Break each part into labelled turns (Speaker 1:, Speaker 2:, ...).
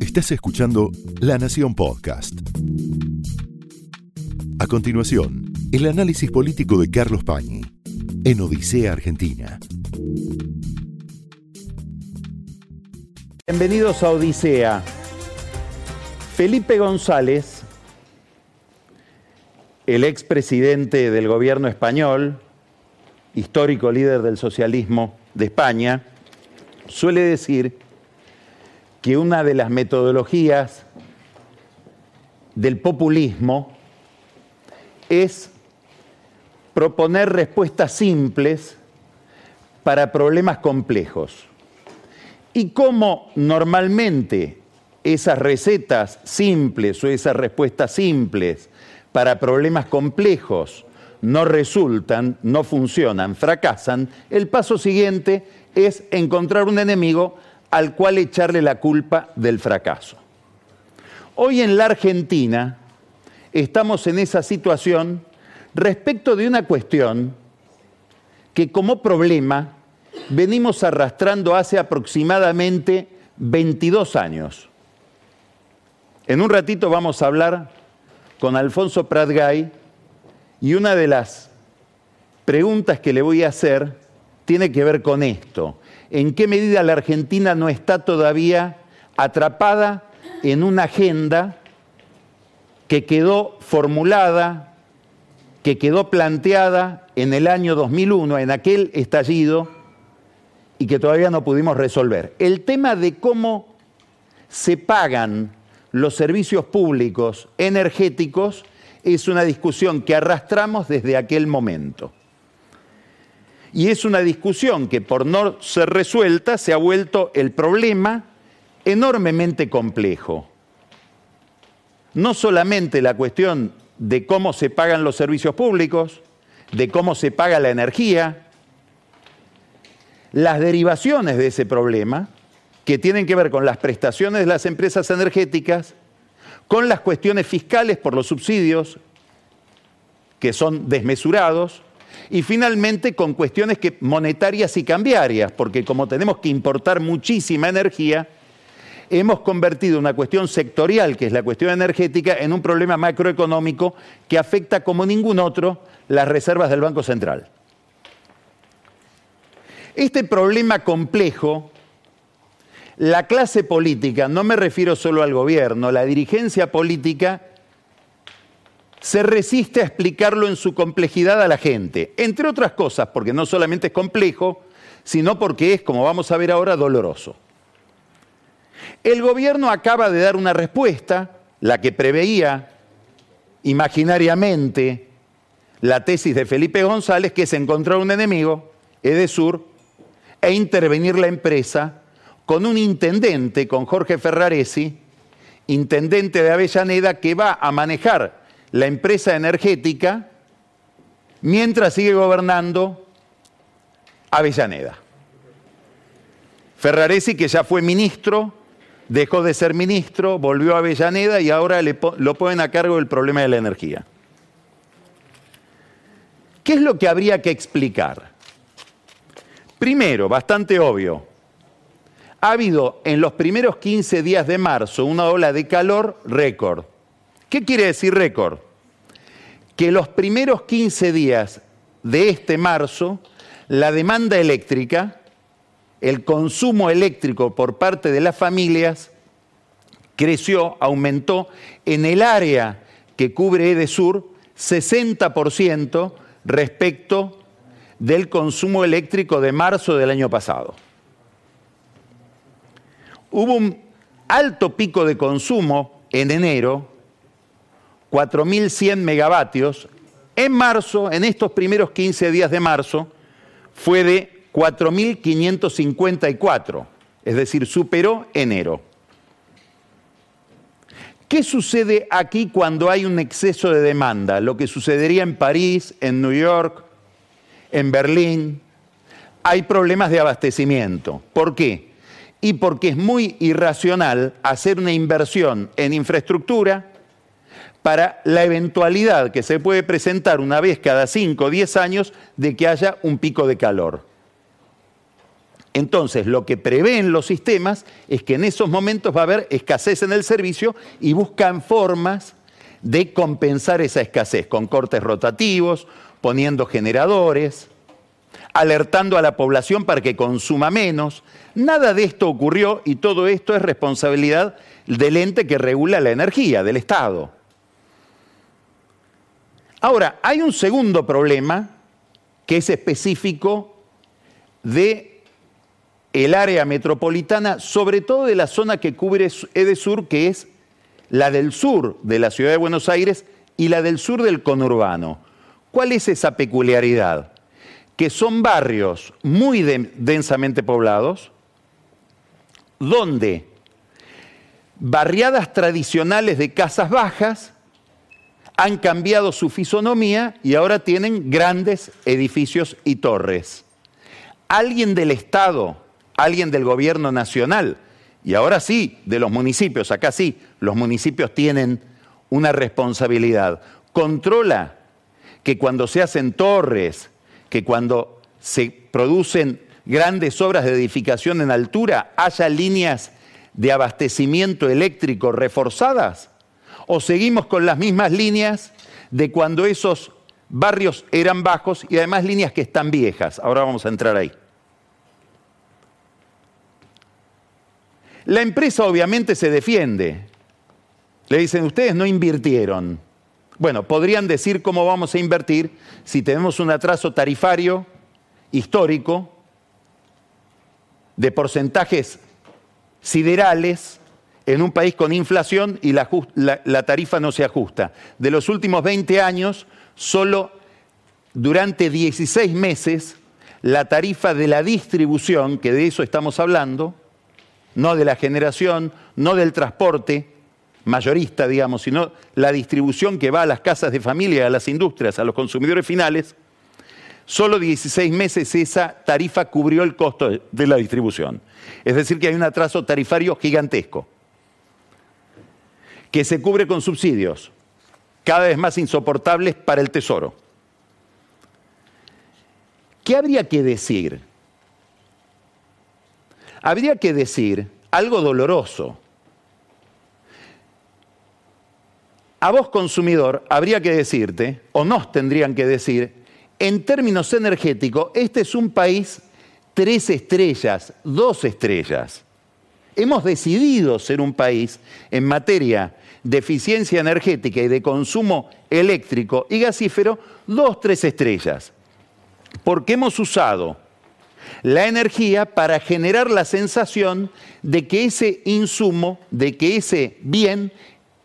Speaker 1: Estás escuchando La Nación Podcast. A continuación, el análisis político de Carlos Pañi en Odisea Argentina.
Speaker 2: Bienvenidos a Odisea. Felipe González, el expresidente del gobierno español, histórico líder del socialismo de España, suele decir que una de las metodologías del populismo es proponer respuestas simples para problemas complejos. Y como normalmente esas recetas simples o esas respuestas simples para problemas complejos no resultan, no funcionan, fracasan, el paso siguiente es encontrar un enemigo al cual echarle la culpa del fracaso. Hoy en la Argentina estamos en esa situación respecto de una cuestión que como problema venimos arrastrando hace aproximadamente 22 años. En un ratito vamos a hablar con Alfonso Pratgay y una de las preguntas que le voy a hacer tiene que ver con esto. ¿En qué medida la Argentina no está todavía atrapada en una agenda que quedó formulada, que quedó planteada en el año 2001, en aquel estallido, y que todavía no pudimos resolver? El tema de cómo se pagan los servicios públicos energéticos es una discusión que arrastramos desde aquel momento. Y es una discusión que por no ser resuelta se ha vuelto el problema enormemente complejo. No solamente la cuestión de cómo se pagan los servicios públicos, de cómo se paga la energía, las derivaciones de ese problema, que tienen que ver con las prestaciones de las empresas energéticas, con las cuestiones fiscales por los subsidios, que son desmesurados, y finalmente con cuestiones que, monetarias y cambiarias, porque como tenemos que importar muchísima energía, hemos convertido una cuestión sectorial, que es la cuestión energética, en un problema macroeconómico que afecta como ningún otro las reservas del Banco Central. Este problema complejo, la clase política, no me refiero solo al gobierno, la dirigencia política se resiste a explicarlo en su complejidad a la gente, entre otras cosas porque no solamente es complejo, sino porque es, como vamos a ver ahora, doloroso. El gobierno acaba de dar una respuesta, la que preveía imaginariamente la tesis de Felipe González, que es encontrar un enemigo, Edesur, e intervenir la empresa con un intendente, con Jorge Ferraresi, intendente de Avellaneda, que va a manejar la empresa energética mientras sigue gobernando Avellaneda. Ferraresi, que ya fue ministro, dejó de ser ministro, volvió a Avellaneda y ahora lo ponen a cargo del problema de la energía. ¿Qué es lo que habría que explicar? Primero, bastante obvio, ha habido en los primeros 15 días de marzo una ola de calor récord. ¿Qué quiere decir récord? Que los primeros 15 días de este marzo, la demanda eléctrica, el consumo eléctrico por parte de las familias, creció, aumentó en el área que cubre Edesur 60% respecto del consumo eléctrico de marzo del año pasado. Hubo un alto pico de consumo en enero 4.100 megavatios, en marzo, en estos primeros 15 días de marzo, fue de 4.554, es decir, superó enero. ¿Qué sucede aquí cuando hay un exceso de demanda? Lo que sucedería en París, en New York, en Berlín. Hay problemas de abastecimiento. ¿Por qué? Y porque es muy irracional hacer una inversión en infraestructura para la eventualidad que se puede presentar una vez cada 5 o 10 años de que haya un pico de calor. Entonces, lo que prevén los sistemas es que en esos momentos va a haber escasez en el servicio y buscan formas de compensar esa escasez con cortes rotativos, poniendo generadores, alertando a la población para que consuma menos. Nada de esto ocurrió y todo esto es responsabilidad del ente que regula la energía, del Estado. Ahora, hay un segundo problema que es específico de el área metropolitana, sobre todo de la zona que cubre Edesur, que es la del sur de la ciudad de Buenos Aires y la del sur del conurbano. ¿Cuál es esa peculiaridad? Que son barrios muy densamente poblados, donde barriadas tradicionales de casas bajas han cambiado su fisonomía y ahora tienen grandes edificios y torres. Alguien del Estado, alguien del gobierno nacional, y ahora sí, de los municipios, acá sí, los municipios tienen una responsabilidad. Controla que cuando se hacen torres, que cuando se producen grandes obras de edificación en altura, haya líneas de abastecimiento eléctrico reforzadas o seguimos con las mismas líneas de cuando esos barrios eran bajos y además líneas que están viejas. Ahora vamos a entrar ahí. La empresa obviamente se defiende. Le dicen, ustedes no invirtieron. Bueno, podrían decir cómo vamos a invertir si tenemos un atraso tarifario histórico de porcentajes siderales en un país con inflación y la, tarifa no se ajusta. De los últimos 20 años, solo durante 16 meses, la tarifa de la distribución, que de eso estamos hablando, no de la generación, no del transporte mayorista, digamos, sino la distribución que va a las casas de familia, a las industrias, a los consumidores finales, solo 16 meses esa tarifa cubrió el costo de la distribución. Es decir, que hay un atraso tarifario gigantesco que se cubre con subsidios, cada vez más insoportables para el Tesoro. ¿Qué habría que decir? Habría que decir algo doloroso. A vos consumidor habría que decirte, o nos tendrían que decir, en términos energéticos, este es un país tres estrellas, dos estrellas. Hemos decidido ser un país en materia de eficiencia energética y de consumo eléctrico y gasífero, dos, tres estrellas. Porque hemos usado la energía para generar la sensación de que ese insumo, de que ese bien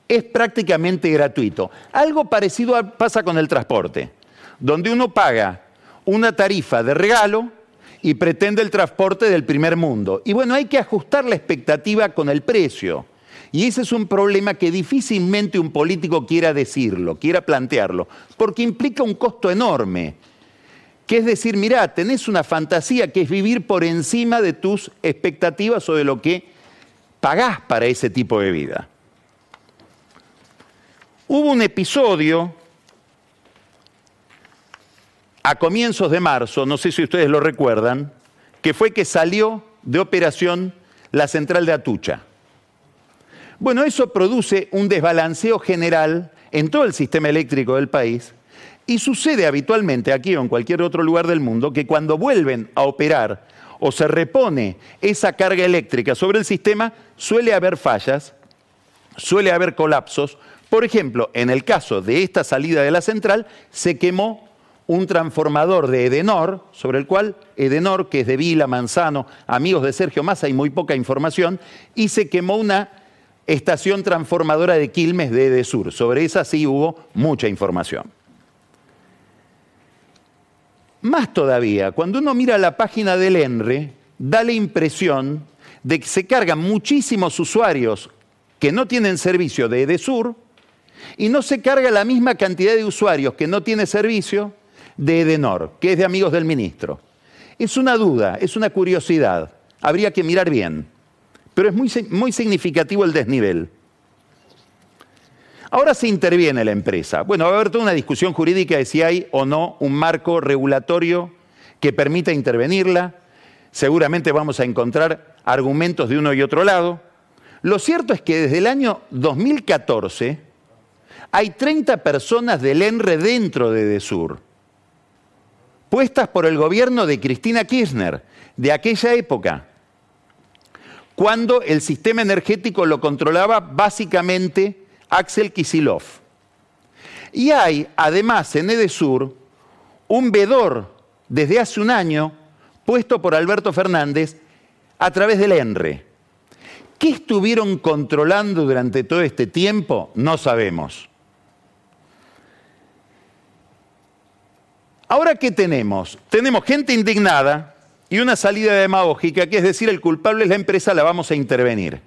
Speaker 2: es prácticamente gratuito. Algo parecido pasa con el transporte, donde uno paga una tarifa de regalo y pretende el transporte del primer mundo. Y bueno, hay que ajustar la expectativa con el precio. Y ese es un problema que difícilmente un político quiera decirlo, quiera plantearlo, porque implica un costo enorme. Que es decir, mirá, tenés una fantasía que es vivir por encima de tus expectativas o de lo que pagás para ese tipo de vida. Hubo un episodio a comienzos de marzo, no sé si ustedes lo recuerdan, que fue que salió de operación la central de Atucha. Bueno, eso produce un desbalanceo general en todo el sistema eléctrico del país y sucede habitualmente aquí o en cualquier otro lugar del mundo que cuando vuelven a operar o se repone esa carga eléctrica sobre el sistema, suele haber fallas, suele haber colapsos. Por ejemplo, en el caso de esta salida de la central, se quemó un transformador de Edenor, sobre el cual Edenor, que es de Vila, Manzano, amigos de Sergio Massa, hay muy poca información, y se quemó una estación transformadora de Quilmes de Edesur. Sobre esa sí hubo mucha información. Más todavía, cuando uno mira la página del ENRE, da la impresión de que se cargan muchísimos usuarios que no tienen servicio de Edesur y no se carga la misma cantidad de usuarios que no tiene servicio de Edenor, que es de amigos del ministro. Es una duda, es una curiosidad. Habría que mirar bien pero es muy, significativo el desnivel. Ahora se interviene la empresa. Bueno, va a haber toda una discusión jurídica de si hay o no un marco regulatorio que permita intervenirla, seguramente vamos a encontrar argumentos de uno y otro lado. Lo cierto es que desde el año 2014 hay 30 personas del ENRE dentro de DESUR, puestas por el gobierno de Cristina Kirchner, de aquella época, cuando el sistema energético lo controlaba básicamente Axel Kisilov. Y hay, además, en EDESUR, un vedor desde hace un año puesto por Alberto Fernández a través del ENRE. ¿Qué estuvieron controlando durante todo este tiempo? No sabemos. Ahora, ¿qué tenemos? Tenemos gente indignada y una salida demagógica, que es decir, el culpable es la empresa, la vamos a intervenir.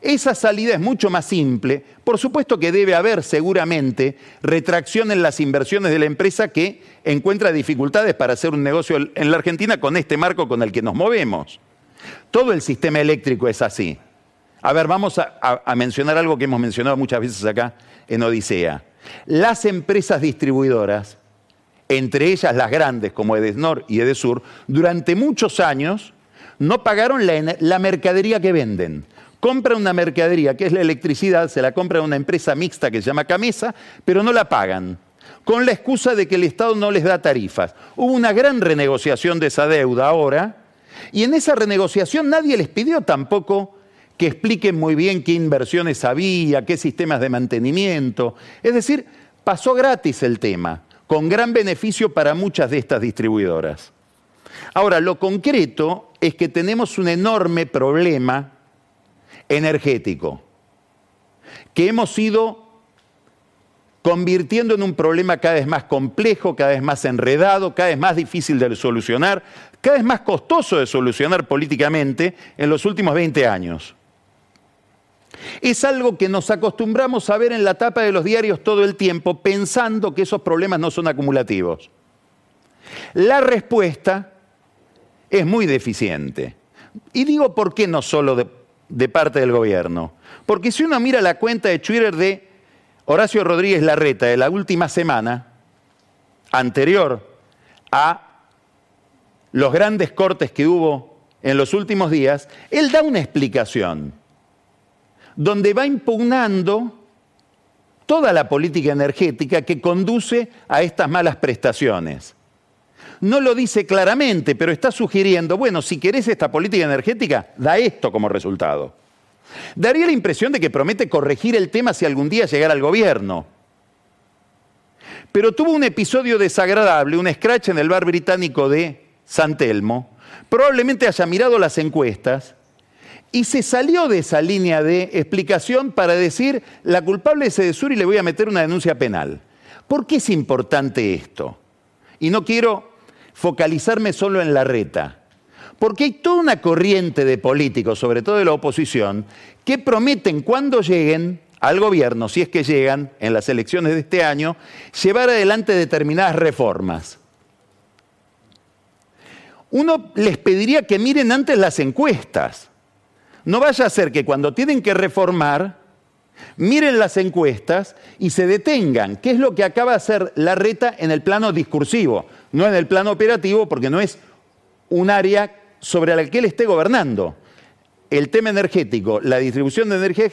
Speaker 2: Esa salida es mucho más simple. Por supuesto que debe haber seguramente retracción en las inversiones de la empresa que encuentra dificultades para hacer un negocio en la Argentina con este marco con el que nos movemos. Todo el sistema eléctrico es así. A ver, vamos a, mencionar algo que hemos mencionado muchas veces acá en Odisea. Las empresas distribuidoras, entre ellas las grandes como Edesnor y Edesur, durante muchos años no pagaron la mercadería que venden compra una mercadería, que es la electricidad, se la compra a una empresa mixta que se llama Camesa, pero no la pagan, con la excusa de que el Estado no les da tarifas. Hubo una gran renegociación de esa deuda ahora, y en esa renegociación nadie les pidió tampoco que expliquen muy bien qué inversiones había, qué sistemas de mantenimiento. Es decir, pasó gratis el tema, con gran beneficio para muchas de estas distribuidoras. Ahora, lo concreto es que tenemos un enorme problema energético, que hemos ido convirtiendo en un problema cada vez más complejo, cada vez más enredado, cada vez más difícil de solucionar, cada vez más costoso de solucionar políticamente en los últimos 20 años. Es algo que nos acostumbramos a ver en la tapa de los diarios todo el tiempo, pensando que esos problemas no son acumulativos. La respuesta es muy deficiente. Y digo por qué no solo de, parte del gobierno. Porque si uno mira la cuenta de Twitter de Horacio Rodríguez Larreta de la última semana, anterior a los grandes cortes que hubo en los últimos días, él da una explicación donde va impugnando toda la política energética que conduce a estas malas prestaciones. No lo dice claramente, pero está sugiriendo, bueno, si querés esta política energética, da esto como resultado. Daría la impresión de que promete corregir el tema si algún día llegara al gobierno. Pero tuvo un episodio desagradable, un scratch en el bar británico de San Telmo. Probablemente haya mirado las encuestas y se salió de esa línea de explicación para decir la culpable es Edesur y le voy a meter una denuncia penal. ¿Por qué es importante esto? Y no quiero focalizarme solo en la reta. Porque hay toda una corriente de políticos, sobre todo de la oposición, que prometen cuando lleguen al gobierno, si es que llegan en las elecciones de este año, llevar adelante determinadas reformas. Uno les pediría que miren antes las encuestas. No vaya a ser que cuando tienen que reformar, miren las encuestas y se detengan, ¿Qué es lo que acaba de hacer la reta en el plano discursivo no en el plano operativo, porque no es un área sobre la que él esté gobernando. El tema energético, la distribución de energía,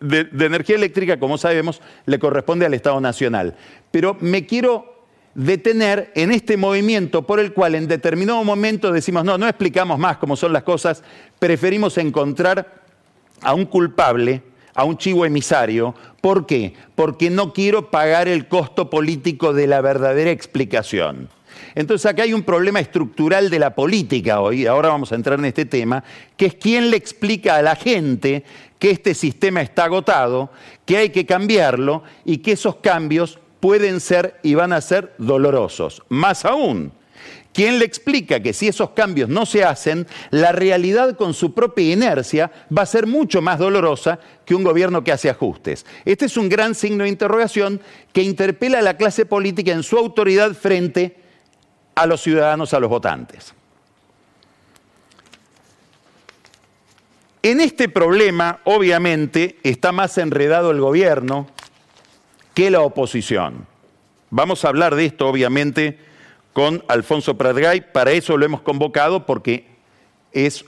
Speaker 2: de, energía eléctrica, como sabemos, le corresponde al Estado Nacional. Pero me quiero detener en este movimiento por el cual en determinado momento decimos, no, no explicamos más cómo son las cosas, preferimos encontrar a un culpable, a un chivo emisario. ¿Por qué? Porque no quiero pagar el costo político de la verdadera explicación. Entonces acá hay un problema estructural de la política hoy, ahora vamos a entrar en este tema, que es quién le explica a la gente que este sistema está agotado, que hay que cambiarlo y que esos cambios pueden ser y van a ser dolorosos. Más aún, ¿Quién le explica que si esos cambios no se hacen, la realidad con su propia inercia va a ser mucho más dolorosa que un gobierno que hace ajustes? Este es un gran signo de interrogación que interpela a la clase política en su autoridad frente a los ciudadanos, a los votantes. En este problema, obviamente, está más enredado el gobierno que la oposición. Vamos a hablar de esto, obviamente, con Alfonso Pratgay. Para eso lo hemos convocado porque es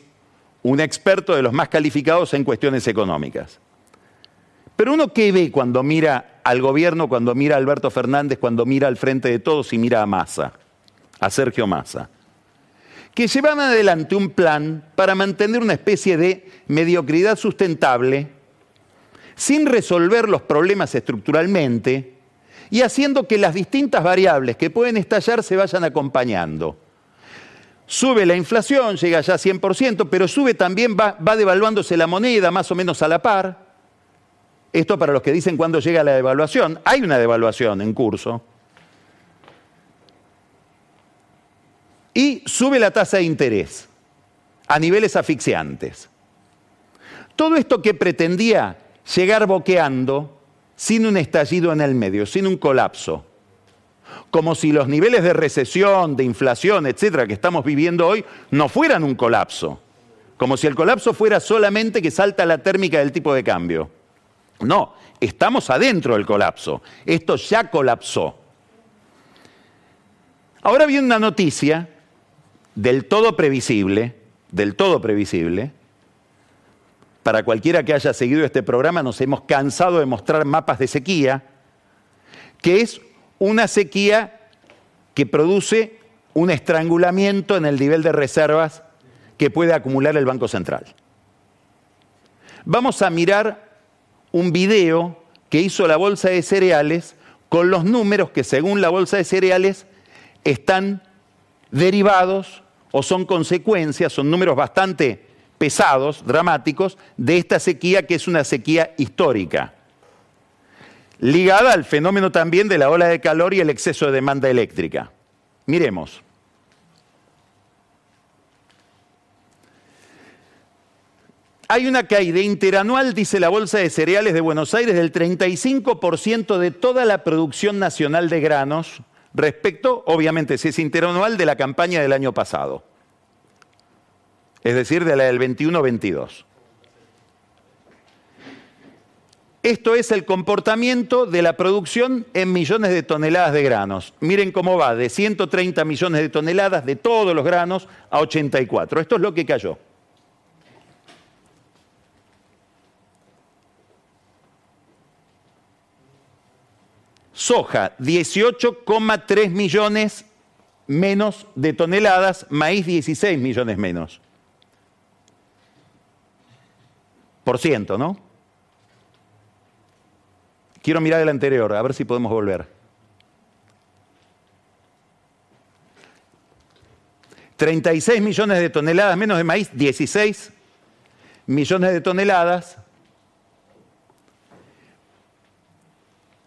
Speaker 2: un experto de los más calificados en cuestiones económicas. Pero uno qué ve cuando mira al gobierno, cuando mira a Alberto Fernández, cuando mira al frente de todos y mira a Massa, a Sergio Massa, que llevan adelante un plan para mantener una especie de mediocridad sustentable sin resolver los problemas estructuralmente y haciendo que las distintas variables que pueden estallar se vayan acompañando. Sube la inflación, llega ya a 100%, pero sube también, va, va devaluándose la moneda más o menos a la par. Esto para los que dicen cuándo llega la devaluación. Hay una devaluación en curso. Y sube la tasa de interés a niveles asfixiantes. Todo esto que pretendía llegar boqueando sin un estallido en el medio, sin un colapso. Como si los niveles de recesión, de inflación, etcétera, que estamos viviendo hoy no fueran un colapso. Como si el colapso fuera solamente que salta la térmica del tipo de cambio. No, estamos adentro del colapso. Esto ya colapsó. Ahora viene una noticia del todo previsible, del todo previsible. Para cualquiera que haya seguido este programa, nos hemos cansado de mostrar mapas de sequía, que es una sequía que produce un estrangulamiento en el nivel de reservas que puede acumular el Banco Central. Vamos a mirar un video que hizo la Bolsa de Cereales con los números que según la Bolsa de Cereales están derivados o son consecuencias, son números bastante pesados, dramáticos, de esta sequía que es una sequía histórica, ligada al fenómeno también de la ola de calor y el exceso de demanda eléctrica. Miremos. Hay una caída interanual, dice la Bolsa de Cereales de Buenos Aires, del 35% de toda la producción nacional de granos, respecto, obviamente, si es interanual, de la campaña del año pasado. Es decir, de la del 21-22. Esto es el comportamiento de la producción en millones de toneladas de granos. Miren cómo va, de 130 millones de toneladas de todos los granos a 84. Esto es lo que cayó. soja 18,3 millones menos de toneladas, maíz 16 millones menos. Por ciento, ¿no? Quiero mirar el anterior, a ver si podemos volver. 36 millones de toneladas menos de maíz, 16 millones de toneladas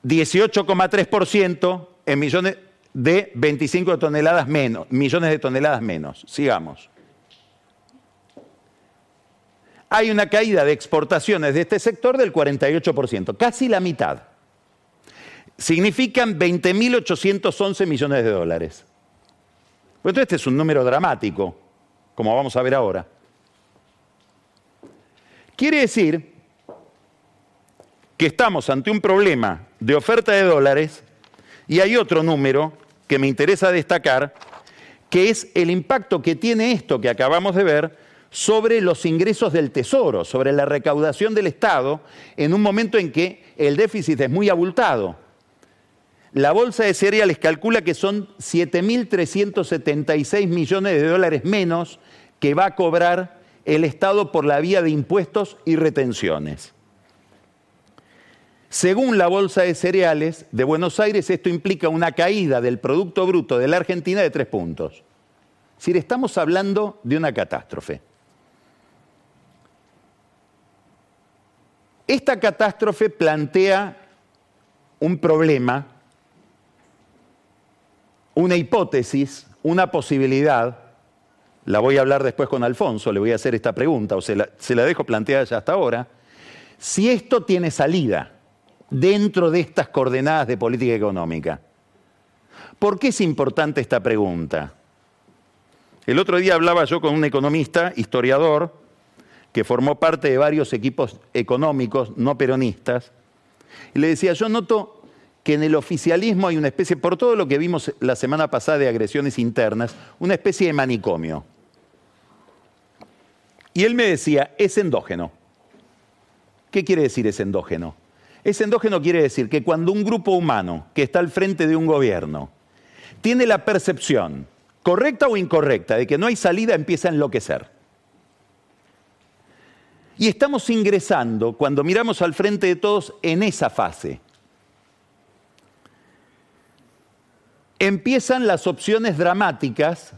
Speaker 2: 18,3% en millones de 25 toneladas menos, millones de toneladas menos. Sigamos. Hay una caída de exportaciones de este sector del 48%, casi la mitad. Significan 20.811 millones de dólares. Pues este es un número dramático, como vamos a ver ahora. Quiere decir que estamos ante un problema de oferta de dólares y hay otro número que me interesa destacar, que es el impacto que tiene esto que acabamos de ver sobre los ingresos del Tesoro, sobre la recaudación del Estado, en un momento en que el déficit es muy abultado. La bolsa de cereales calcula que son 7.376 millones de dólares menos que va a cobrar el Estado por la vía de impuestos y retenciones. Según la Bolsa de Cereales de Buenos Aires, esto implica una caída del Producto Bruto de la Argentina de tres puntos. Es decir, estamos hablando de una catástrofe. Esta catástrofe plantea un problema, una hipótesis, una posibilidad. La voy a hablar después con Alfonso, le voy a hacer esta pregunta, o se la, se la dejo planteada ya hasta ahora. Si esto tiene salida, dentro de estas coordenadas de política económica. ¿Por qué es importante esta pregunta? El otro día hablaba yo con un economista, historiador, que formó parte de varios equipos económicos no peronistas, y le decía, yo noto que en el oficialismo hay una especie, por todo lo que vimos la semana pasada de agresiones internas, una especie de manicomio. Y él me decía, es endógeno. ¿Qué quiere decir es endógeno? Es endógeno quiere decir que cuando un grupo humano que está al frente de un gobierno tiene la percepción, correcta o incorrecta, de que no hay salida, empieza a enloquecer. Y estamos ingresando, cuando miramos al frente de todos, en esa fase. Empiezan las opciones dramáticas,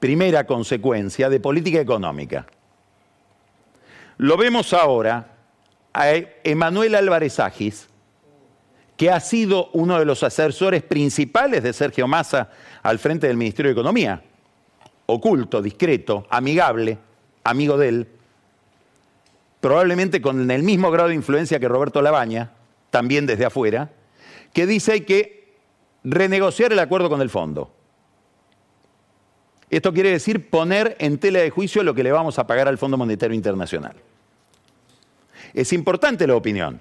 Speaker 2: primera consecuencia, de política económica. Lo vemos ahora a Emanuel Álvarez Agis, que ha sido uno de los asesores principales de Sergio Massa al frente del Ministerio de Economía, oculto, discreto, amigable, amigo de él, probablemente con el mismo grado de influencia que Roberto Labaña, también desde afuera, que dice que renegociar el acuerdo con el fondo. Esto quiere decir poner en tela de juicio lo que le vamos a pagar al Fondo Monetario Internacional. Es importante la opinión.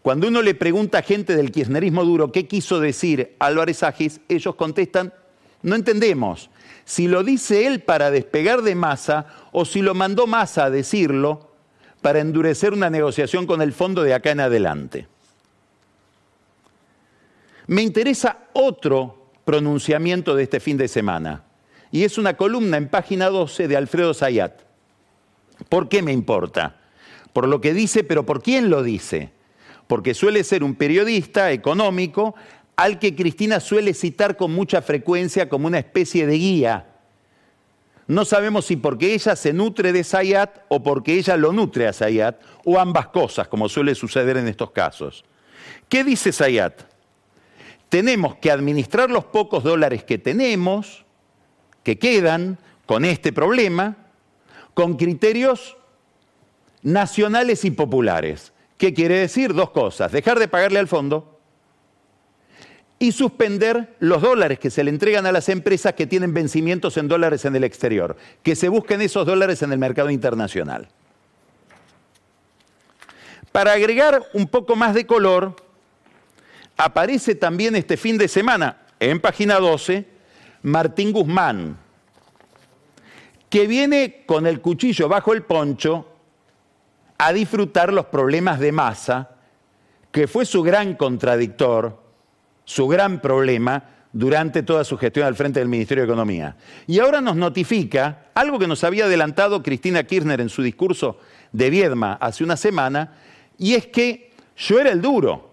Speaker 2: Cuando uno le pregunta a gente del kirchnerismo duro qué quiso decir Álvarez Agis, ellos contestan, no entendemos si lo dice él para despegar de masa o si lo mandó masa a decirlo para endurecer una negociación con el fondo de acá en adelante. Me interesa otro pronunciamiento de este fin de semana, y es una columna en página 12 de Alfredo Zayat. ¿Por qué me importa? Por lo que dice, pero ¿por quién lo dice? porque suele ser un periodista económico al que Cristina suele citar con mucha frecuencia como una especie de guía. No sabemos si porque ella se nutre de Sayat o porque ella lo nutre a Sayat, o ambas cosas, como suele suceder en estos casos. ¿Qué dice Sayat? Tenemos que administrar los pocos dólares que tenemos, que quedan con este problema, con criterios nacionales y populares. ¿Qué quiere decir? Dos cosas. Dejar de pagarle al fondo y suspender los dólares que se le entregan a las empresas que tienen vencimientos en dólares en el exterior. Que se busquen esos dólares en el mercado internacional. Para agregar un poco más de color, aparece también este fin de semana, en página 12, Martín Guzmán, que viene con el cuchillo bajo el poncho a disfrutar los problemas de masa, que fue su gran contradictor, su gran problema durante toda su gestión al frente del Ministerio de Economía. Y ahora nos notifica algo que nos había adelantado Cristina Kirchner en su discurso de Viedma hace una semana, y es que yo era el duro.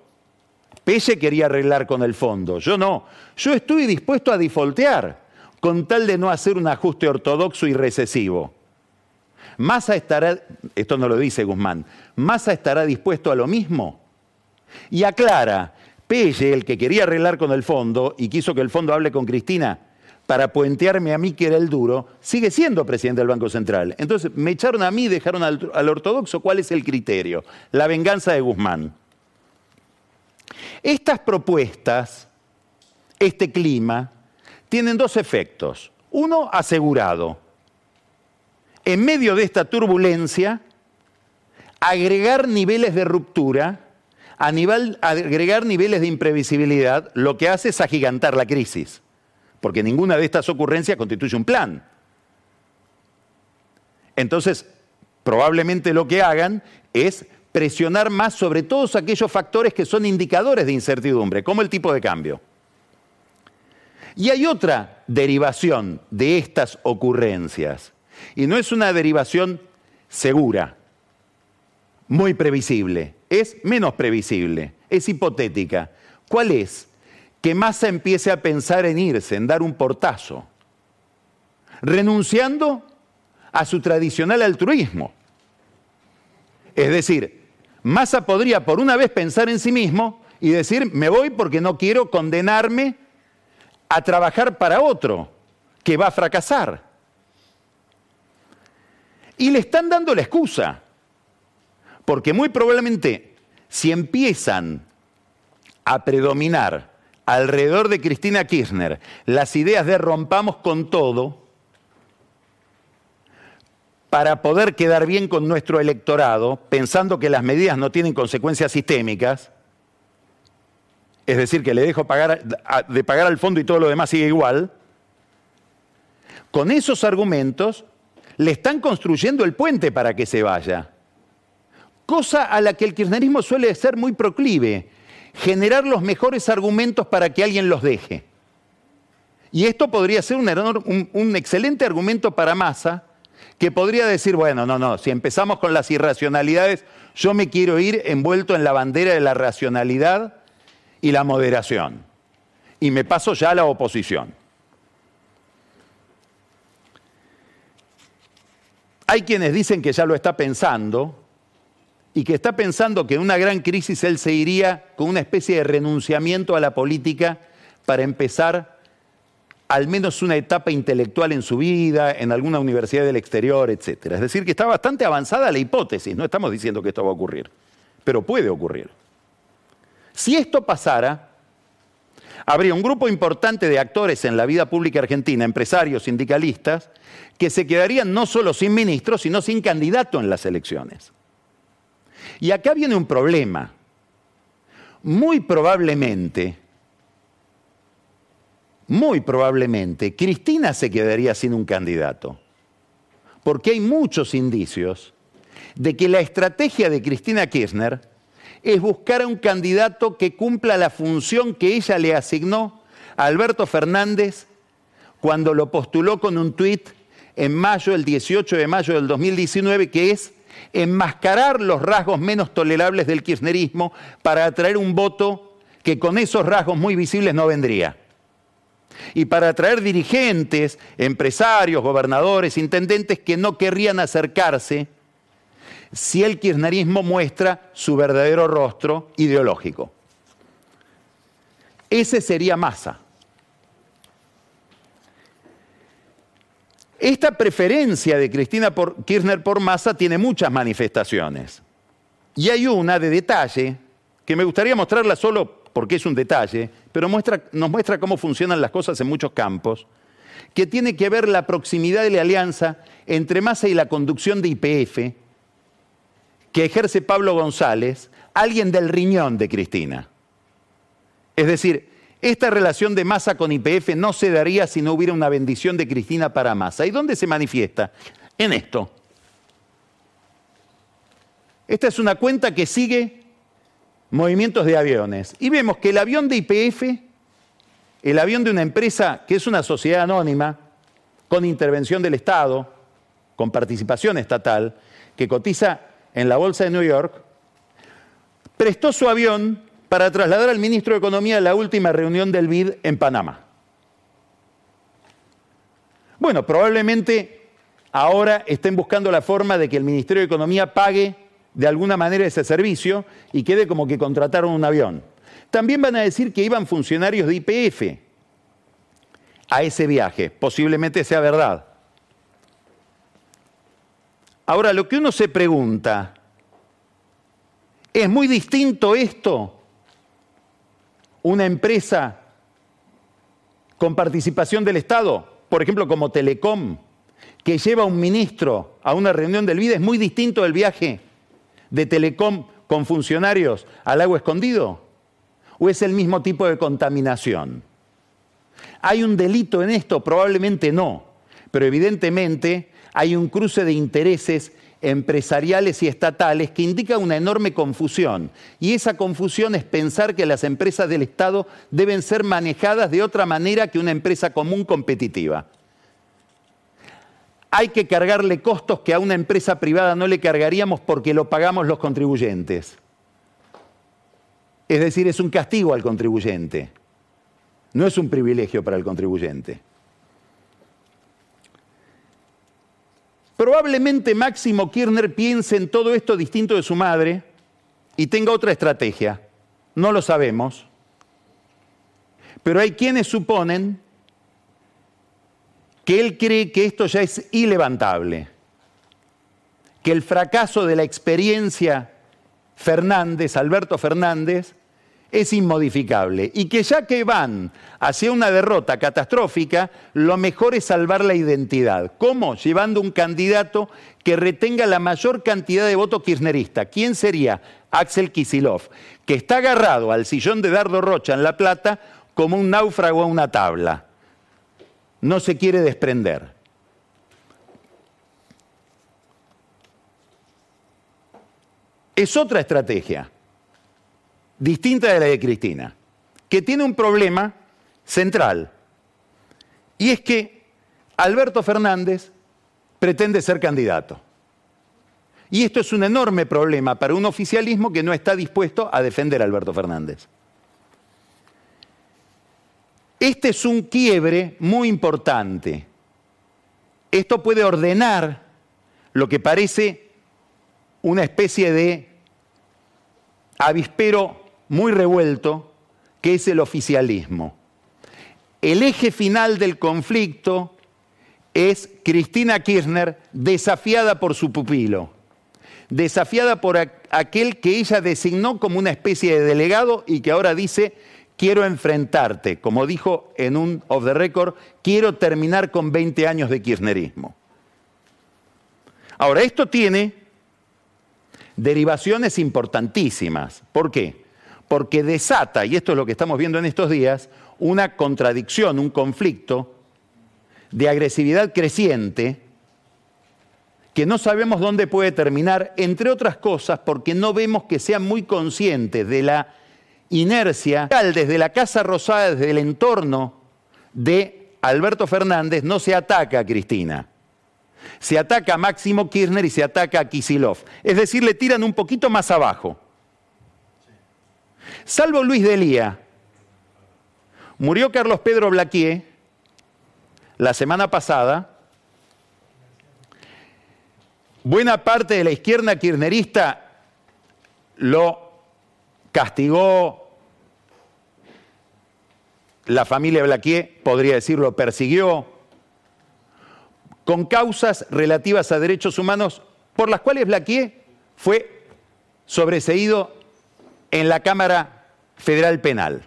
Speaker 2: Pelle quería arreglar con el fondo, yo no. Yo estoy dispuesto a difoltear con tal de no hacer un ajuste ortodoxo y recesivo. Massa estará, esto no lo dice Guzmán, Massa estará dispuesto a lo mismo. Y aclara, Pelle, el que quería arreglar con el fondo y quiso que el fondo hable con Cristina para puentearme a mí que era el duro, sigue siendo presidente del Banco Central. Entonces, me echaron a mí dejaron al ortodoxo. ¿Cuál es el criterio? La venganza de Guzmán. Estas propuestas, este clima, tienen dos efectos. Uno, asegurado en medio de esta turbulencia, agregar niveles de ruptura, a nivel, agregar niveles de imprevisibilidad, lo que hace es agigantar la crisis, porque ninguna de estas ocurrencias constituye un plan. Entonces, probablemente lo que hagan es presionar más sobre todos aquellos factores que son indicadores de incertidumbre, como el tipo de cambio. Y hay otra derivación de estas ocurrencias, y no es una derivación segura, muy previsible, es menos previsible, es hipotética. ¿Cuál es? Que Massa empiece a pensar en irse, en dar un portazo, renunciando a su tradicional altruismo. Es decir, Massa podría por una vez pensar en sí mismo y decir, me voy porque no quiero condenarme a trabajar para otro que va a fracasar. Y le están dando la excusa. Porque muy probablemente si empiezan a predominar alrededor de Cristina Kirchner las ideas de rompamos con todo, para poder quedar bien con nuestro electorado, pensando que las medidas no tienen consecuencias sistémicas, es decir, que le dejo pagar, de pagar al fondo y todo lo demás sigue igual, con esos argumentos le están construyendo el puente para que se vaya. Cosa a la que el kirchnerismo suele ser muy proclive, generar los mejores argumentos para que alguien los deje. Y esto podría ser un, excelente argumento para Massa, que podría decir, bueno, no, no, si empezamos con las irracionalidades, yo me quiero ir envuelto en la bandera de la racionalidad y la moderación. Y me paso ya a la oposición. Hay quienes dicen que ya lo está pensando y que está pensando que en una gran crisis él se iría con una especie de renunciamiento a la política para empezar al menos una etapa intelectual en su vida, en alguna universidad del exterior, etc. Es decir, que está bastante avanzada la hipótesis, no estamos diciendo que esto va a ocurrir, pero puede ocurrir. Si esto pasara, habría un grupo importante de actores en la vida pública argentina, empresarios, sindicalistas, que se quedarían no solo sin ministro, sino sin candidato en las elecciones. Y acá viene un problema. Muy probablemente, muy probablemente, Cristina se quedaría sin un candidato. Porque hay muchos indicios de que la estrategia de Cristina Kirchner es buscar a un candidato que cumpla la función que ella le asignó a Alberto Fernández cuando lo postuló con un tuit en mayo, el 18 de mayo del 2019, que es enmascarar los rasgos menos tolerables del kirchnerismo para atraer un voto que con esos rasgos muy visibles no vendría. Y para atraer dirigentes, empresarios, gobernadores, intendentes que no querrían acercarse si el kirchnerismo muestra su verdadero rostro ideológico. Ese sería Massa. Esta preferencia de Cristina Kirchner por Massa tiene muchas manifestaciones. Y hay una de detalle que me gustaría mostrarla solo porque es un detalle, pero nos muestra cómo funcionan las cosas en muchos campos, que tiene que ver la proximidad de la alianza entre Massa y la conducción de IPF, que ejerce Pablo González, alguien del riñón de Cristina. Es decir, esta relación de Massa con IPF no se daría si no hubiera una bendición de Cristina para Massa. ¿Y dónde se manifiesta? En esto. Esta es una cuenta que sigue movimientos de aviones. Y vemos que el avión de IPF, el avión de una empresa que es una sociedad anónima, con intervención del Estado, con participación estatal, que cotiza en la Bolsa de New York, prestó su avión para trasladar al ministro de Economía a la última reunión del BID en Panamá. Bueno, probablemente ahora estén buscando la forma de que el Ministerio de Economía pague de alguna manera ese servicio y quede como que contrataron un avión. También van a decir que iban funcionarios de IPF a ese viaje. Posiblemente sea verdad. Ahora, lo que uno se pregunta, ¿es muy distinto esto una empresa con participación del Estado, por ejemplo como Telecom, que lleva a un ministro a una reunión del BID, es muy distinto del viaje de Telecom con funcionarios al agua escondido? ¿O es el mismo tipo de contaminación? ¿Hay un delito en esto? Probablemente no, pero evidentemente hay un cruce de intereses empresariales y estatales que indica una enorme confusión. Y esa confusión es pensar que las empresas del Estado deben ser manejadas de otra manera que una empresa común competitiva. Hay que cargarle costos que a una empresa privada no le cargaríamos porque lo pagamos los contribuyentes. Es decir, es un castigo al contribuyente, no es un privilegio para el contribuyente. Probablemente Máximo Kirchner piense en todo esto distinto de su madre y tenga otra estrategia. No lo sabemos. Pero hay quienes suponen que él cree que esto ya es ilevantable, que el fracaso de la experiencia Fernández, Alberto Fernández, es inmodificable y que ya que van hacia una derrota catastrófica, lo mejor es salvar la identidad. ¿Cómo? Llevando un candidato que retenga la mayor cantidad de votos kirchnerista. ¿Quién sería? Axel Kisilov, que está agarrado al sillón de Dardo Rocha en La Plata como un náufrago a una tabla. No se quiere desprender. Es otra estrategia distinta de la de Cristina, que tiene un problema central, y es que Alberto Fernández pretende ser candidato. Y esto es un enorme problema para un oficialismo que no está dispuesto a defender a Alberto Fernández. Este es un quiebre muy importante. Esto puede ordenar lo que parece una especie de avispero muy revuelto, que es el oficialismo. El eje final del conflicto es Cristina Kirchner desafiada por su pupilo desafiada por aquel que ella designó como una especie de delegado y que ahora dice, quiero enfrentarte, como dijo en un off the record, quiero terminar con 20 años de kirchnerismo. Ahora, esto tiene derivaciones importantísimas. ¿Por qué? Porque desata, y esto es lo que estamos viendo en estos días, una contradicción, un conflicto de agresividad creciente que no sabemos dónde puede terminar, entre otras cosas porque no vemos que sean muy conscientes de la inercia desde la Casa Rosada, desde el entorno de Alberto Fernández, no se ataca a Cristina. Se ataca a Máximo Kirchner y se ataca a Kisilov. Es decir, le tiran un poquito más abajo. Salvo Luis Delía, murió Carlos Pedro Blaquier la semana pasada. Buena parte de la izquierda kirchnerista lo castigó. La familia Blaquier, podría decirlo, persiguió, con causas relativas a derechos humanos por las cuales Blaquier fue sobreseído en la Cámara Federal Penal.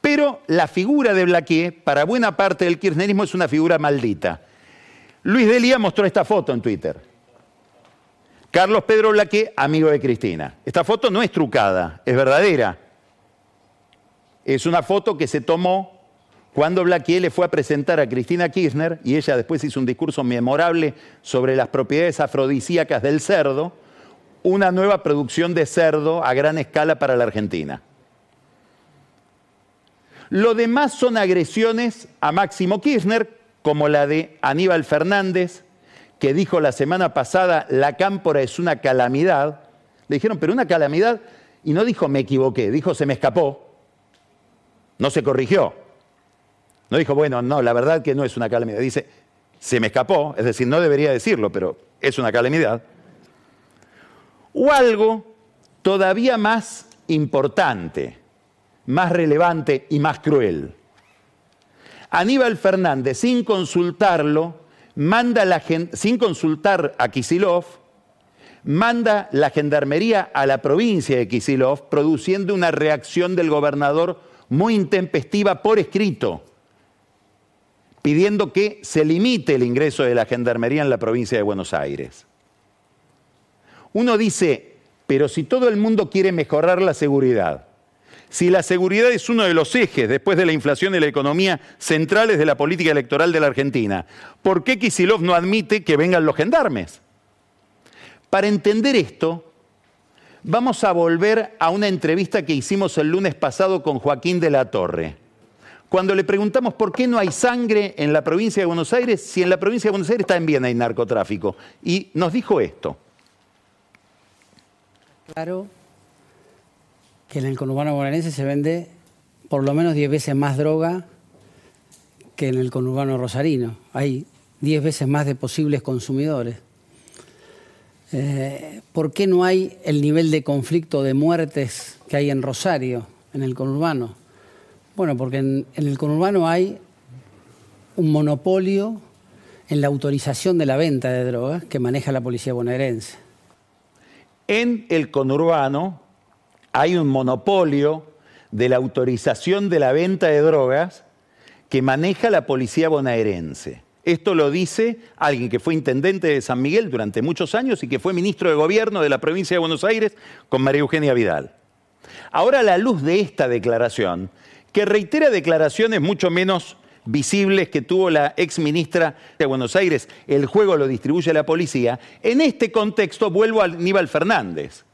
Speaker 2: Pero la figura de Blaquier, para buena parte del kirchnerismo, es una figura maldita. Luis Delía mostró esta foto en Twitter. Carlos Pedro Blaque, amigo de Cristina. Esta foto no es trucada, es verdadera. Es una foto que se tomó cuando Blaquier le fue a presentar a Cristina Kirchner y ella después hizo un discurso memorable sobre las propiedades afrodisíacas del cerdo, una nueva producción de cerdo a gran escala para la Argentina. Lo demás son agresiones a Máximo Kirchner, como la de Aníbal Fernández, que dijo la semana pasada, la cámpora es una calamidad. Le dijeron, pero una calamidad, y no dijo me equivoqué, dijo se me escapó. No se corrigió. No dijo, bueno, no, la verdad que no es una calamidad. Dice, se me escapó, es decir, no debería decirlo, pero es una calamidad. O algo todavía más importante, más relevante y más cruel. Aníbal Fernández, sin consultarlo, manda la, sin consultar a Kisilov, manda la gendarmería a la provincia de Kisilov, produciendo una reacción del gobernador muy intempestiva por escrito, pidiendo que se limite el ingreso de la gendarmería en la provincia de Buenos Aires. Uno dice, pero si todo el mundo quiere mejorar la seguridad, si la seguridad es uno de los ejes, después de la inflación y la economía, centrales de la política electoral de la Argentina, ¿por qué Kisilov no admite que vengan los gendarmes? Para entender esto, vamos a volver a una entrevista que hicimos el lunes pasado con Joaquín de la Torre. Cuando le preguntamos por qué no hay sangre en la provincia de Buenos Aires, si en la provincia de Buenos Aires también hay narcotráfico. Y nos dijo esto.
Speaker 3: Claro, que en el conurbano bonaerense se vende por lo menos 10 veces más droga que en el conurbano rosarino. Hay 10 veces más de posibles consumidores. Eh, ¿Por qué no hay el nivel de conflicto de muertes que hay en Rosario, en el conurbano? Bueno, porque en, en el conurbano hay un monopolio en la autorización de la venta de drogas que maneja la policía bonaerense.
Speaker 2: En el conurbano hay un monopolio de la autorización de la venta de drogas que maneja la policía bonaerense. Esto lo dice alguien que fue intendente de San Miguel durante muchos años y que fue ministro de gobierno de la provincia de Buenos Aires con María Eugenia Vidal. Ahora, a la luz de esta declaración, que reitera declaraciones mucho menos visibles que tuvo la ex ministra de Buenos Aires, el juego lo distribuye la policía, en este contexto vuelvo a Aníbal Fernández,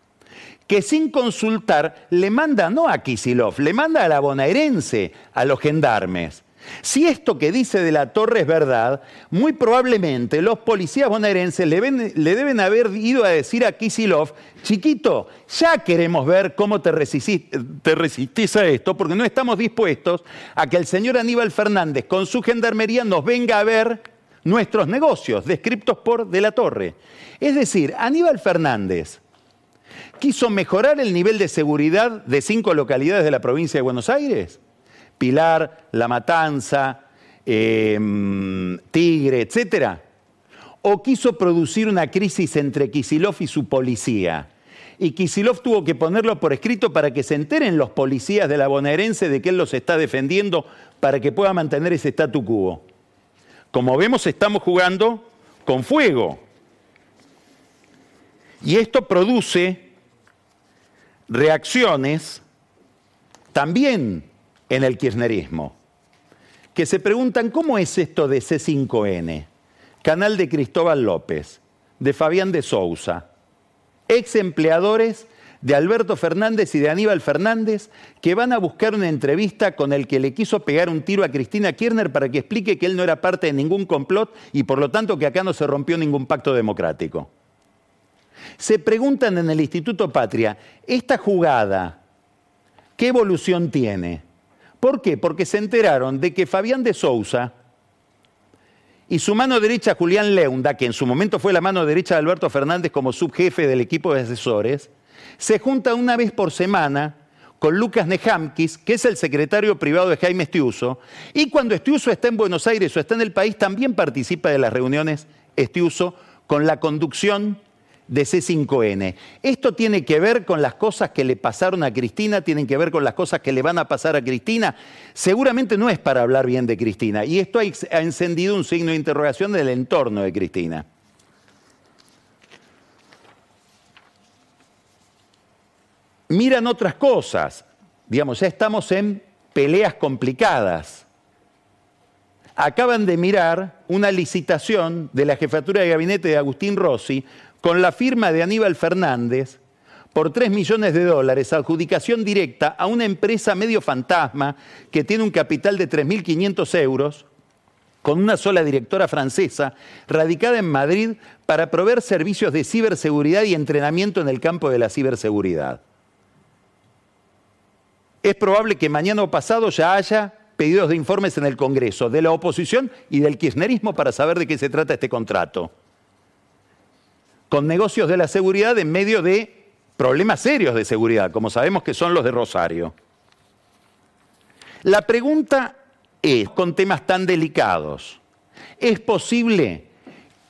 Speaker 2: que sin consultar le manda no a Kisilov, le manda a la bonaerense, a los gendarmes. Si esto que dice de la torre es verdad, muy probablemente los policías bonaerenses le, deben haber ido a decir a Kisilov, chiquito, ya queremos ver cómo te resistís a esto, porque no estamos dispuestos a que el señor Aníbal Fernández con su gendarmería nos venga a ver nuestros negocios, descriptos por De la Torre. Es decir, Aníbal Fernández quiso mejorar el nivel de seguridad de cinco localidades de la provincia de Buenos Aires La Matanza, em, Tigre, etc. ¿O quiso producir una crisis entre Kisilov y su policía? Y Kisilov tuvo que ponerlo por escrito para que se enteren los policías de la bonaerense de que él los está defendiendo para que pueda mantener ese statu quo. Como vemos, estamos jugando con fuego. Y esto produce reacciones también en el kirchnerismo, que se preguntan cómo es esto de C5N, canal de Cristóbal López, de Fabián de Sousa, ex empleadores de Alberto Fernández y de Aníbal Fernández, que van a buscar una entrevista con el que le quiso pegar un tiro a Cristina Kirchner para que explique que él no era parte de ningún complot y por lo tanto que acá no se rompió ningún pacto democrático. Se preguntan en el Instituto Patria, ¿esta jugada qué evolución tiene? ¿Por qué? Porque se enteraron de que Fabián de Sousa y su mano derecha, Julián Leunda, que en su momento fue la mano derecha de Alberto Fernández como subjefe del equipo de asesores, se junta una vez por semana con Lucas Nehamkis, que es el secretario privado de Jaime Estiuso, y cuando Estiuso está en Buenos Aires o está en el país, también participa de las reuniones Estiuso con la conducción de C5N. Esto tiene que ver con las cosas que le pasaron a Cristina, tienen que ver con las cosas que le van a pasar a Cristina. Seguramente no es para hablar bien de Cristina. Y esto ha encendido un signo de interrogación del entorno de Cristina. Miran otras cosas. Digamos, ya estamos en peleas complicadas. Acaban de mirar una licitación de la jefatura de gabinete de Agustín Rossi con la firma de Aníbal Fernández por 3 millones de dólares, adjudicación directa a una empresa medio fantasma que tiene un capital de 3.500 euros, con una sola directora francesa, radicada en Madrid para proveer servicios de ciberseguridad y entrenamiento en el campo de la ciberseguridad. Es probable que mañana o pasado ya haya pedidos de informes en el Congreso de la oposición y del kirchnerismo para saber de qué se trata este contrato con negocios de la seguridad en medio de problemas serios de seguridad, como sabemos que son los de Rosario. La pregunta es, con temas tan delicados, ¿es posible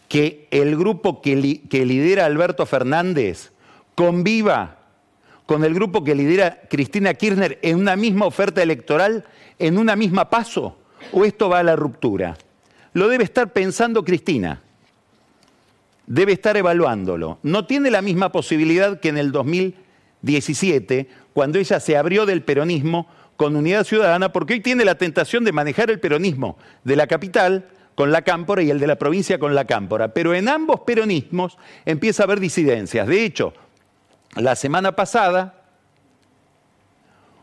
Speaker 2: que el grupo que, lidera Alberto Fernández conviva con el grupo que lidera Cristina Kirchner en una misma oferta electoral, en una misma paso? ¿O esto va a la ruptura? Lo debe estar pensando Cristina debe estar evaluándolo. No tiene la misma posibilidad que en el 2017, cuando ella se abrió del peronismo con Unidad Ciudadana, porque hoy tiene la tentación de manejar el peronismo de la capital con la cámpora y el de la provincia con la cámpora. Pero en ambos peronismos empieza a haber disidencias. De hecho, la semana pasada,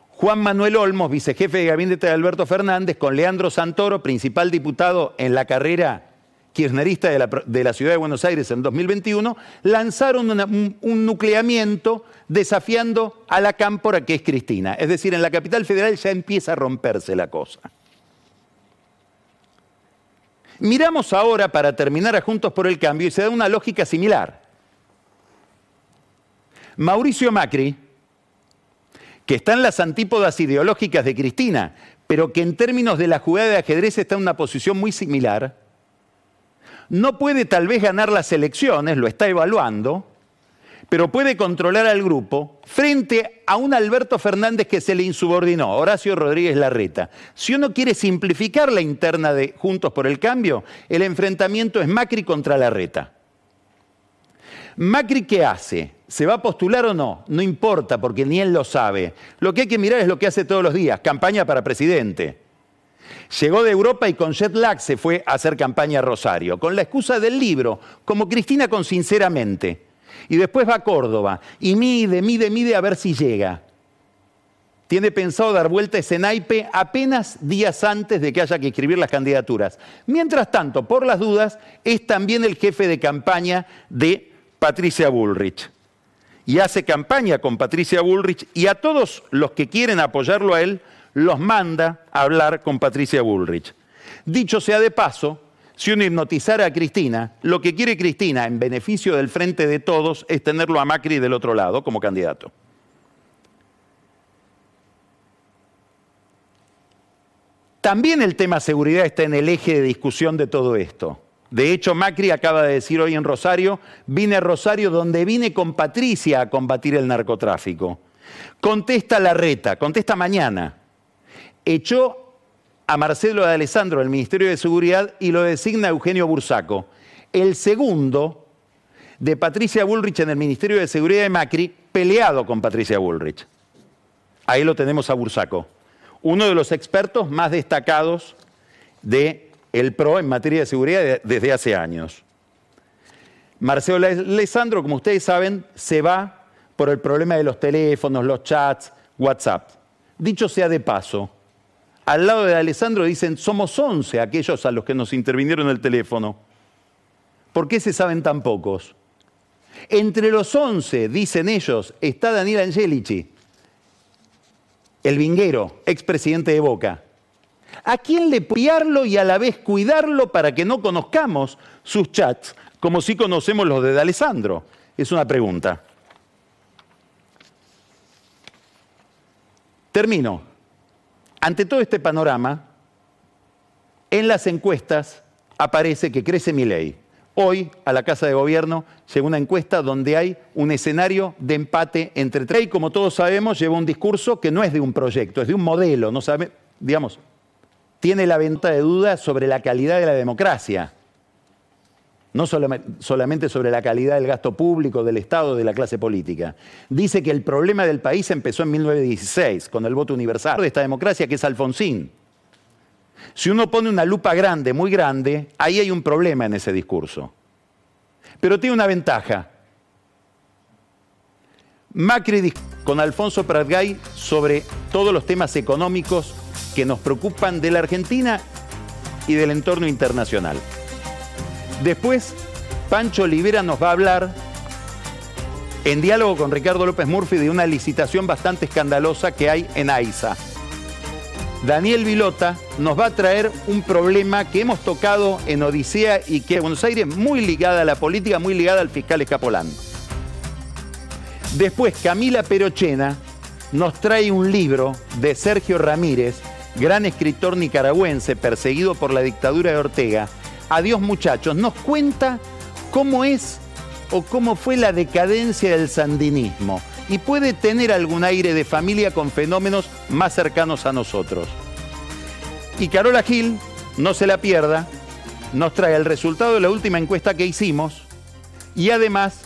Speaker 2: Juan Manuel Olmos, vicejefe de gabinete de Alberto Fernández, con Leandro Santoro, principal diputado en la carrera kirchnerista de la, ciudad de Buenos Aires en 2021, lanzaron un, nucleamiento desafiando a la cámpora que es Cristina. Es decir, en la capital federal ya empieza a romperse la cosa. Miramos ahora, para terminar a Juntos por el Cambio, y se da una lógica similar. Mauricio Macri, que está en las antípodas ideológicas de Cristina, pero que en términos de la jugada de ajedrez está en una posición muy similar, no puede tal vez ganar las elecciones, lo está evaluando, pero puede controlar al grupo frente a un Alberto Fernández que se le insubordinó, Horacio Rodríguez Larreta. Si uno quiere simplificar la interna de Juntos por el Cambio, el enfrentamiento es Macri contra Larreta. Macri, ¿qué hace? ¿Se va a postular o no? No importa, porque ni él lo sabe. Lo que hay que mirar es lo que hace todos los días, campaña para presidente. Llegó de Europa y con jet lag se fue a hacer campaña a Rosario, con la excusa del libro, como Cristina con Sinceramente. Y después va a Córdoba y mide, mide, mide a ver si llega. Tiene pensado dar vuelta ese naipe apenas días antes de que haya que escribir las candidaturas. Mientras tanto, por las dudas, es también el jefe de campaña de Patricia Bullrich. Y hace campaña con Patricia Bullrich y a todos los que quieren apoyarlo a él, los manda a hablar con Patricia Bullrich. Dicho sea de paso, si uno hipnotizara a Cristina, lo que quiere Cristina en beneficio del frente de todos es tenerlo a Macri del otro lado como candidato. También el tema seguridad está en el eje de discusión de todo esto. De hecho, Macri acaba de decir hoy en Rosario, vine a Rosario donde vine con Patricia a combatir el narcotráfico. Contesta la reta, contesta mañana echó a Marcelo de Alessandro del Ministerio de Seguridad y lo designa Eugenio Bursaco. El segundo de Patricia Bullrich en el Ministerio de Seguridad de Macri, peleado con Patricia Bullrich. Ahí lo tenemos a Bursaco, uno de los expertos más destacados del el PRO en materia de seguridad desde hace años. Marcelo de Alessandro, como ustedes saben, se va por el problema de los teléfonos, los chats, WhatsApp. Dicho sea de paso, al lado de Alessandro dicen, somos 11 aquellos a los que nos intervinieron el teléfono. ¿Por qué se saben tan pocos? Entre los 11, dicen ellos, está Daniel Angelici, el vinguero, expresidente de Boca. ¿A quién le piarlo y a la vez cuidarlo para que no conozcamos sus chats como si conocemos los de Alessandro? Es una pregunta. Termino. Ante todo este panorama, en las encuestas aparece que crece mi ley. Hoy a la Casa de Gobierno llegó una encuesta donde hay un escenario de empate entre tres. Y como todos sabemos, lleva un discurso que no es de un proyecto, es de un modelo. No sabe, digamos, tiene la venta de dudas sobre la calidad de la democracia no solamente sobre la calidad del gasto público, del Estado, de la clase política. Dice que el problema del país empezó en 1916, con el voto universal de esta democracia que es Alfonsín. Si uno pone una lupa grande, muy grande, ahí hay un problema en ese discurso. Pero tiene una ventaja. Macri con Alfonso Pratgay sobre todos los temas económicos que nos preocupan de la Argentina y del entorno internacional. Después, Pancho Olivera nos va a hablar en diálogo con Ricardo López Murphy de una licitación bastante escandalosa que hay en AISA. Daniel Vilota nos va a traer un problema que hemos tocado en Odisea y que en Buenos Aires muy ligada a la política, muy ligada al fiscal Escapolán. Después Camila Perochena nos trae un libro de Sergio Ramírez, gran escritor nicaragüense perseguido por la dictadura de Ortega, Adiós muchachos, nos cuenta cómo es o cómo fue la decadencia del sandinismo y puede tener algún aire de familia con fenómenos más cercanos a nosotros. Y Carola Gil, no se la pierda, nos trae el resultado de la última encuesta que hicimos y además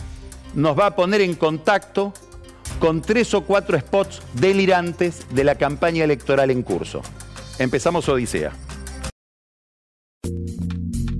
Speaker 2: nos va a poner en contacto con tres o cuatro spots delirantes de la campaña electoral en curso. Empezamos Odisea.